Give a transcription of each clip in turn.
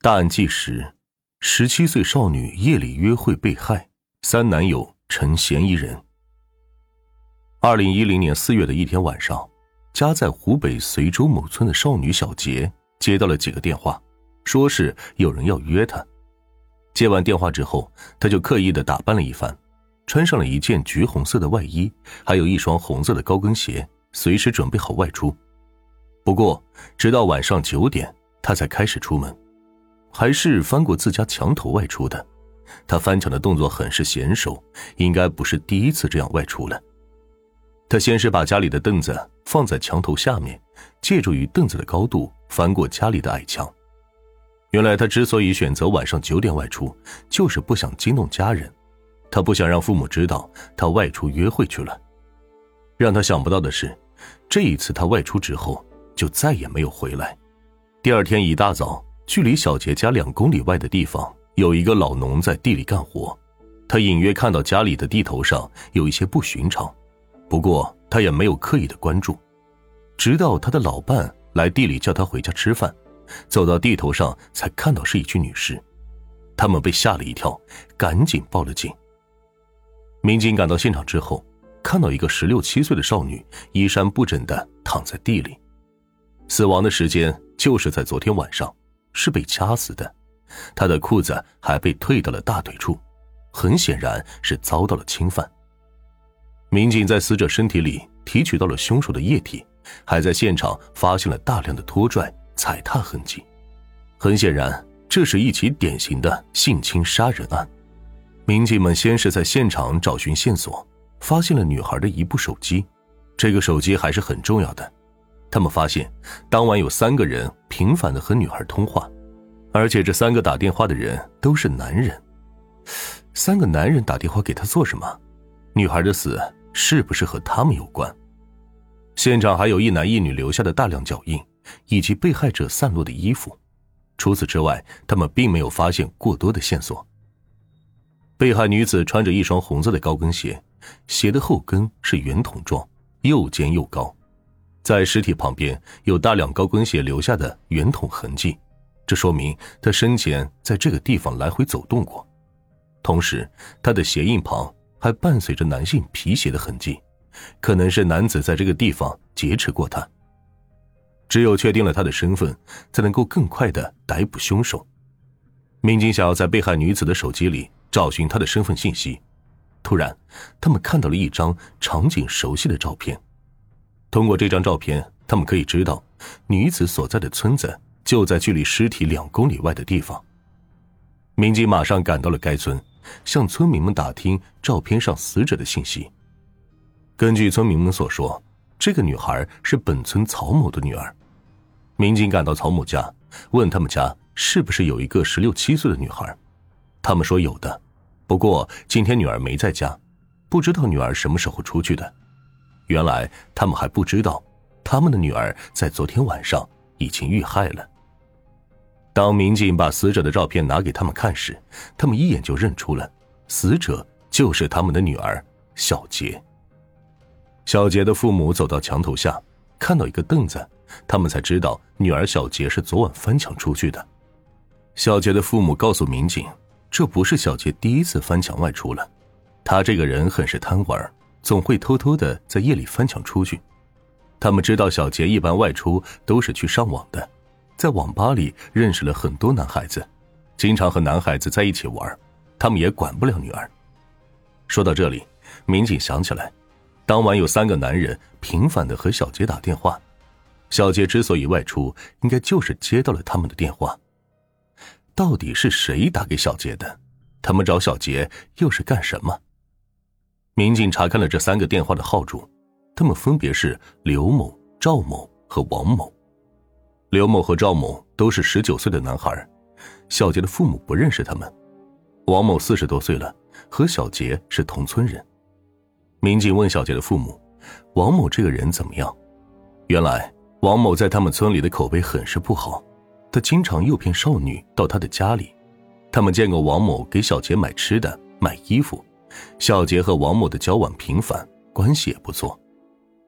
大案纪实：十七岁少女夜里约会被害，三男友成嫌疑人。二零一零年四月的一天晚上，家在湖北随州某村的少女小杰接到了几个电话，说是有人要约她。接完电话之后，她就刻意的打扮了一番，穿上了一件橘红色的外衣，还有一双红色的高跟鞋，随时准备好外出。不过，直到晚上九点，她才开始出门。还是翻过自家墙头外出的，他翻墙的动作很是娴熟，应该不是第一次这样外出了。他先是把家里的凳子放在墙头下面，借助于凳子的高度翻过家里的矮墙。原来他之所以选择晚上九点外出，就是不想惊动家人，他不想让父母知道他外出约会去了。让他想不到的是，这一次他外出之后就再也没有回来。第二天一大早。距离小杰家两公里外的地方，有一个老农在地里干活。他隐约看到家里的地头上有一些不寻常，不过他也没有刻意的关注。直到他的老伴来地里叫他回家吃饭，走到地头上才看到是一具女尸。他们被吓了一跳，赶紧报了警。民警赶到现场之后，看到一个十六七岁的少女衣衫不整的躺在地里，死亡的时间就是在昨天晚上。是被掐死的，他的裤子还被退到了大腿处，很显然是遭到了侵犯。民警在死者身体里提取到了凶手的液体，还在现场发现了大量的拖拽、踩踏痕迹，很显然，这是一起典型的性侵杀人案。民警们先是在现场找寻线索，发现了女孩的一部手机，这个手机还是很重要的。他们发现，当晚有三个人频繁的和女孩通话，而且这三个打电话的人都是男人。三个男人打电话给他做什么？女孩的死是不是和他们有关？现场还有一男一女留下的大量脚印，以及被害者散落的衣服。除此之外，他们并没有发现过多的线索。被害女子穿着一双红色的高跟鞋，鞋的后跟是圆筒状，又尖又高。在尸体旁边有大量高跟鞋留下的圆筒痕迹，这说明他生前在这个地方来回走动过。同时，他的鞋印旁还伴随着男性皮鞋的痕迹，可能是男子在这个地方劫持过他。只有确定了他的身份，才能够更快的逮捕凶手。民警想要在被害女子的手机里找寻她的身份信息，突然，他们看到了一张场景熟悉的照片。通过这张照片，他们可以知道，女子所在的村子就在距离尸体两公里外的地方。民警马上赶到了该村，向村民们打听照片上死者的信息。根据村民们所说，这个女孩是本村曹某的女儿。民警赶到曹某家，问他们家是不是有一个十六七岁的女孩。他们说有的，不过今天女儿没在家，不知道女儿什么时候出去的。原来他们还不知道，他们的女儿在昨天晚上已经遇害了。当民警把死者的照片拿给他们看时，他们一眼就认出了死者就是他们的女儿小杰。小杰的父母走到墙头下，看到一个凳子，他们才知道女儿小杰是昨晚翻墙出去的。小杰的父母告诉民警，这不是小杰第一次翻墙外出了，他这个人很是贪玩。总会偷偷的在夜里翻墙出去。他们知道小杰一般外出都是去上网的，在网吧里认识了很多男孩子，经常和男孩子在一起玩。他们也管不了女儿。说到这里，民警想起来，当晚有三个男人频繁的和小杰打电话。小杰之所以外出，应该就是接到了他们的电话。到底是谁打给小杰的？他们找小杰又是干什么？民警查看了这三个电话的号主，他们分别是刘某、赵某和王某。刘某和赵某都是十九岁的男孩，小杰的父母不认识他们。王某四十多岁了，和小杰是同村人。民警问小杰的父母：“王某这个人怎么样？”原来，王某在他们村里的口碑很是不好，他经常诱骗少女到他的家里。他们见过王某给小杰买吃的、买衣服。小杰和王某的交往频繁，关系也不错。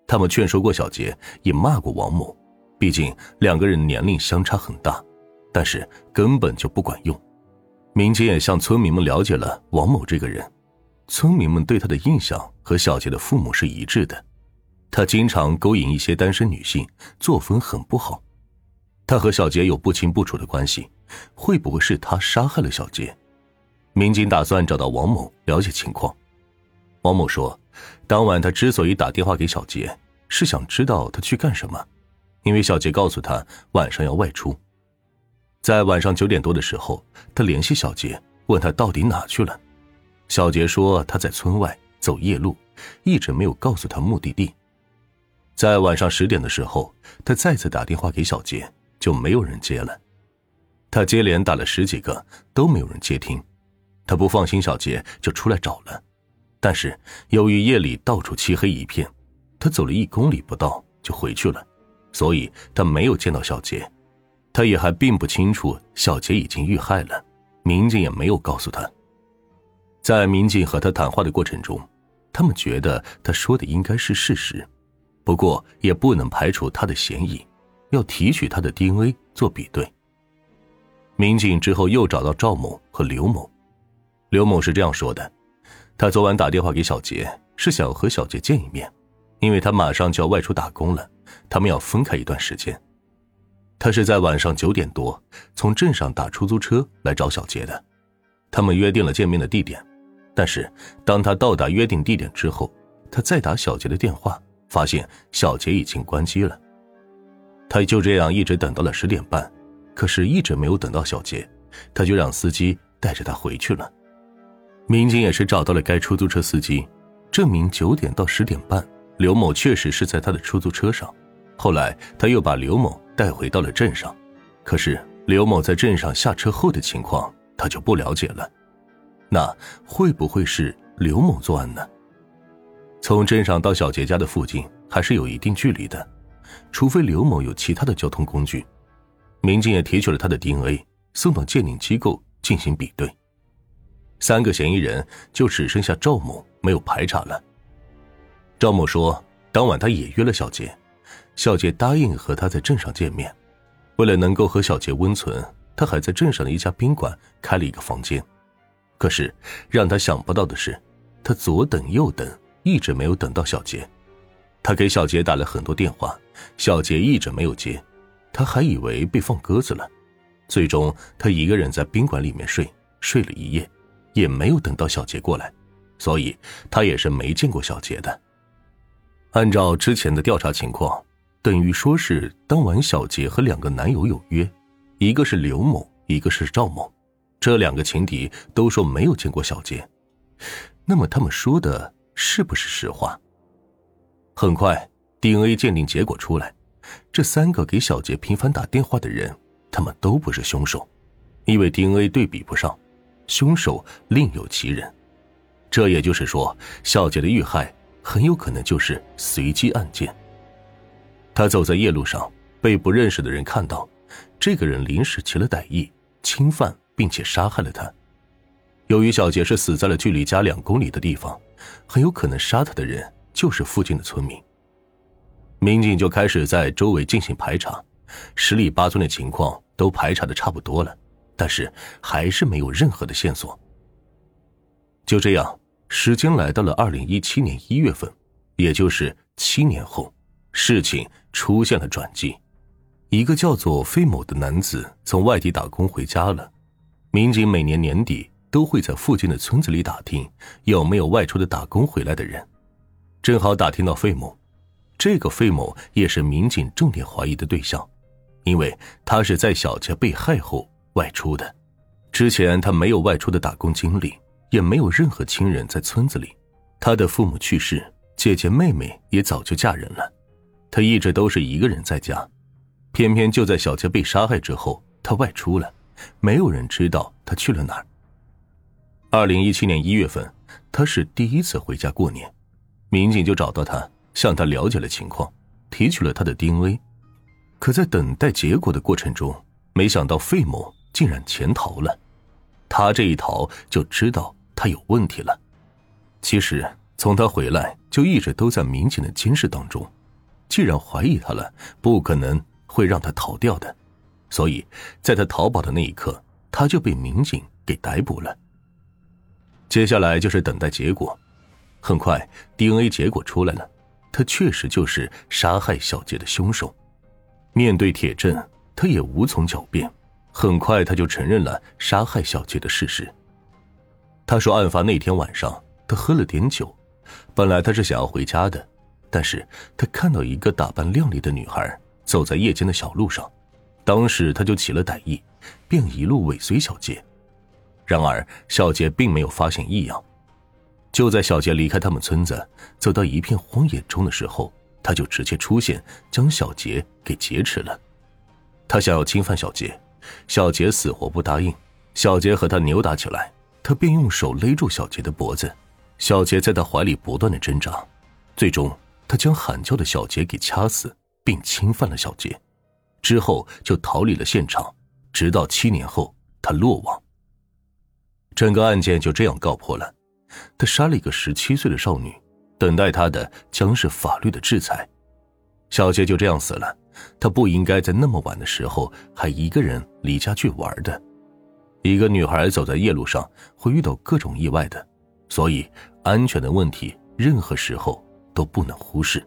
他们劝说过小杰，也骂过王某，毕竟两个人年龄相差很大。但是根本就不管用。民警也向村民们了解了王某这个人，村民们对他的印象和小杰的父母是一致的。他经常勾引一些单身女性，作风很不好。他和小杰有不清不楚的关系，会不会是他杀害了小杰？民警打算找到王某了解情况。王某说，当晚他之所以打电话给小杰，是想知道他去干什么，因为小杰告诉他晚上要外出。在晚上九点多的时候，他联系小杰，问他到底哪去了。小杰说他在村外走夜路，一直没有告诉他目的地。在晚上十点的时候，他再次打电话给小杰，就没有人接了。他接连打了十几个，都没有人接听。他不放心小杰，就出来找了。但是由于夜里到处漆黑一片，他走了一公里不到就回去了，所以他没有见到小杰。他也还并不清楚小杰已经遇害了，民警也没有告诉他。在民警和他谈话的过程中，他们觉得他说的应该是事实，不过也不能排除他的嫌疑，要提取他的 DNA 做比对。民警之后又找到赵某和刘某，刘某是这样说的：他昨晚打电话给小杰，是想和小杰见一面，因为他马上就要外出打工了，他们要分开一段时间。他是在晚上九点多从镇上打出租车来找小杰的，他们约定了见面的地点，但是当他到达约定地点之后，他再打小杰的电话，发现小杰已经关机了。他就这样一直等到了十点半，可是一直没有等到小杰，他就让司机带着他回去了。民警也是找到了该出租车司机，证明九点到十点半，刘某确实是在他的出租车上。后来他又把刘某。带回到了镇上，可是刘某在镇上下车后的情况，他就不了解了。那会不会是刘某作案呢？从镇上到小杰家的附近还是有一定距离的，除非刘某有其他的交通工具。民警也提取了他的 DNA，送到鉴定机构进行比对。三个嫌疑人就只剩下赵某没有排查了。赵某说，当晚他也约了小杰。小杰答应和他在镇上见面，为了能够和小杰温存，他还在镇上的一家宾馆开了一个房间。可是让他想不到的是，他左等右等，一直没有等到小杰。他给小杰打了很多电话，小杰一直没有接，他还以为被放鸽子了。最终，他一个人在宾馆里面睡，睡了一夜，也没有等到小杰过来，所以他也是没见过小杰的。按照之前的调查情况。等于说是当晚小杰和两个男友有约，一个是刘某，一个是赵某，这两个情敌都说没有见过小杰，那么他们说的是不是实话？很快，DNA 鉴定结果出来，这三个给小杰频繁打电话的人，他们都不是凶手，因为 DNA 对比不上，凶手另有其人，这也就是说，小杰的遇害很有可能就是随机案件。他走在夜路上，被不认识的人看到，这个人临时起了歹意，侵犯并且杀害了他。由于小杰是死在了距离家两公里的地方，很有可能杀他的人就是附近的村民。民警就开始在周围进行排查，十里八村的情况都排查的差不多了，但是还是没有任何的线索。就这样，时间来到了二零一七年一月份，也就是七年后。事情出现了转机，一个叫做费某的男子从外地打工回家了。民警每年年底都会在附近的村子里打听有没有外出的打工回来的人，正好打听到费某。这个费某也是民警重点怀疑的对象，因为他是在小杰被害后外出的，之前他没有外出的打工经历，也没有任何亲人在村子里。他的父母去世，姐姐妹妹也早就嫁人了。他一直都是一个人在家，偏偏就在小杰被杀害之后，他外出了，没有人知道他去了哪儿。二零一七年一月份，他是第一次回家过年，民警就找到他，向他了解了情况，提取了他的 DNA。可在等待结果的过程中，没想到费某竟然潜逃了。他这一逃，就知道他有问题了。其实从他回来就一直都在民警的监视当中。既然怀疑他了，不可能会让他逃掉的。所以在他逃跑的那一刻，他就被民警给逮捕了。接下来就是等待结果，很快 DNA 结果出来了，他确实就是杀害小杰的凶手。面对铁证，他也无从狡辩，很快他就承认了杀害小杰的事实。他说，案发那天晚上，他喝了点酒，本来他是想要回家的，但是他看到一个打扮靓丽的女孩走在夜间的小路上，当时他就起了歹意，便一路尾随小杰。然而小杰并没有发现异样，就在小杰离开他们村子，走到一片荒野中的时候，他就直接出现，将小杰给劫持了。他想要侵犯小杰，小杰死活不答应，小杰和他扭打起来。他便用手勒住小杰的脖子，小杰在他怀里不断的挣扎，最终他将喊叫的小杰给掐死，并侵犯了小杰，之后就逃离了现场，直到七年后他落网。整个案件就这样告破了，他杀了一个十七岁的少女，等待他的将是法律的制裁。小杰就这样死了，他不应该在那么晚的时候还一个人离家去玩的。一个女孩走在夜路上会遇到各种意外的，所以安全的问题任何时候都不能忽视。